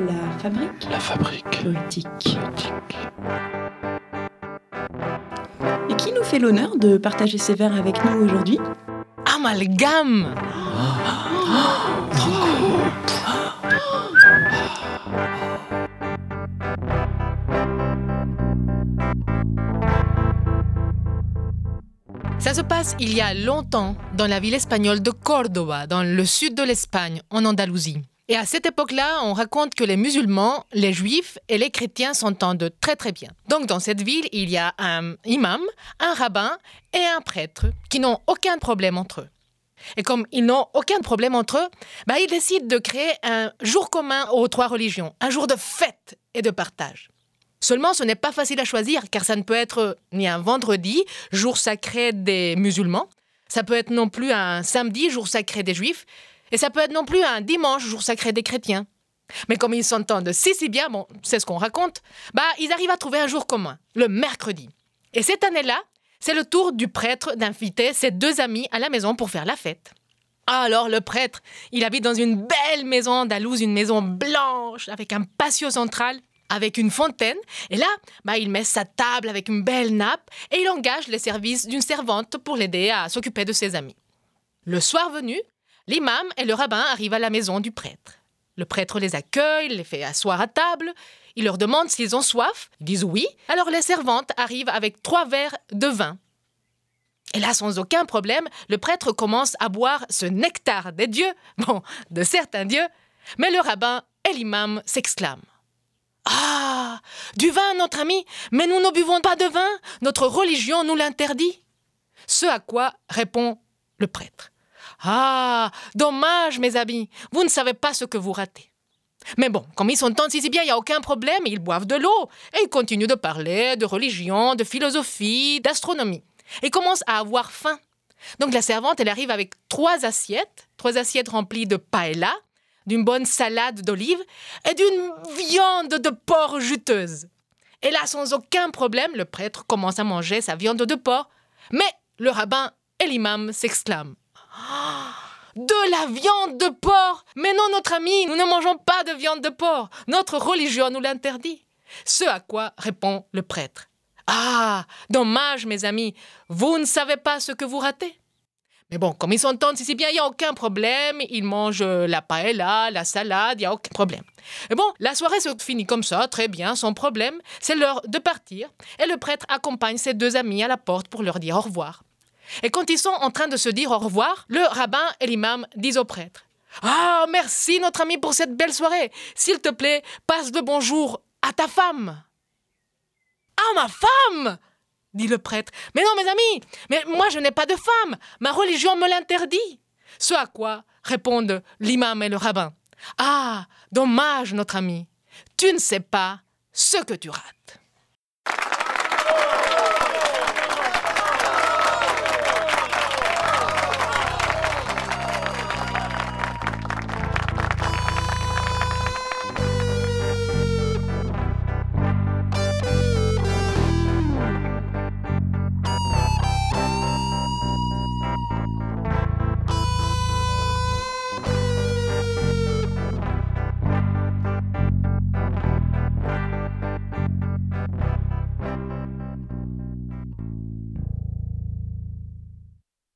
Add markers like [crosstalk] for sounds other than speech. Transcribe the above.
La fabrique La fabrique poétique. poétique. Et qui nous fait l'honneur de partager ses vers avec nous aujourd'hui? Amalgame Ça se passe il y a longtemps dans la ville espagnole de Córdoba, dans le sud de l'Espagne, en Andalousie. Et à cette époque-là, on raconte que les musulmans, les juifs et les chrétiens s'entendent très très bien. Donc dans cette ville, il y a un imam, un rabbin et un prêtre qui n'ont aucun problème entre eux. Et comme ils n'ont aucun problème entre eux, bah, ils décident de créer un jour commun aux trois religions, un jour de fête et de partage. Seulement, ce n'est pas facile à choisir, car ça ne peut être ni un vendredi, jour sacré des musulmans, ça peut être non plus un samedi, jour sacré des juifs, et ça peut être non plus un dimanche, jour sacré des chrétiens. Mais comme ils s'entendent si si bien, bon, c'est ce qu'on raconte, bah ils arrivent à trouver un jour commun, le mercredi. Et cette année-là, c'est le tour du prêtre d'inviter ses deux amis à la maison pour faire la fête. Alors le prêtre, il habite dans une belle maison andalouse, une maison blanche avec un patio central, avec une fontaine. Et là, bah, il met sa table avec une belle nappe et il engage les services d'une servante pour l'aider à s'occuper de ses amis. Le soir venu, l'imam et le rabbin arrivent à la maison du prêtre. Le prêtre les accueille, les fait asseoir à table. Il leur demande s'ils ont soif. Ils disent oui. Alors les servantes arrivent avec trois verres de vin. Et là, sans aucun problème, le prêtre commence à boire ce nectar des dieux, [laughs] bon, de certains dieux. Mais le rabbin et l'imam s'exclament. Ah Du vin, notre ami Mais nous ne buvons pas de vin Notre religion nous l'interdit. Ce à quoi répond le prêtre. Ah Dommage, mes amis Vous ne savez pas ce que vous ratez. Mais bon, comme ils s'entendent si bien, il n'y a aucun problème, ils boivent de l'eau et ils continuent de parler de religion, de philosophie, d'astronomie. Et commencent à avoir faim. Donc la servante, elle arrive avec trois assiettes, trois assiettes remplies de paella, d'une bonne salade d'olives et d'une viande de porc juteuse. Et là, sans aucun problème, le prêtre commence à manger sa viande de porc. Mais le rabbin et l'imam s'exclament. La viande de porc Mais non, notre ami, nous ne mangeons pas de viande de porc. Notre religion nous l'interdit. Ce à quoi répond le prêtre. Ah, dommage, mes amis, vous ne savez pas ce que vous ratez. Mais bon, comme ils s'entendent si bien, il n'y a aucun problème. Ils mangent la paella, la salade, il n'y a aucun problème. Et bon, la soirée se finit comme ça, très bien, sans problème. C'est l'heure de partir. Et le prêtre accompagne ses deux amis à la porte pour leur dire au revoir. Et quand ils sont en train de se dire au revoir, le rabbin et l'imam disent au prêtre Ah, merci notre ami pour cette belle soirée. S'il te plaît, passe de bonjour à ta femme. Ah, ma femme dit le prêtre. Mais non, mes amis, mais moi je n'ai pas de femme. Ma religion me l'interdit. Ce à quoi répondent l'imam et le rabbin. Ah, dommage, notre ami. Tu ne sais pas ce que tu rates.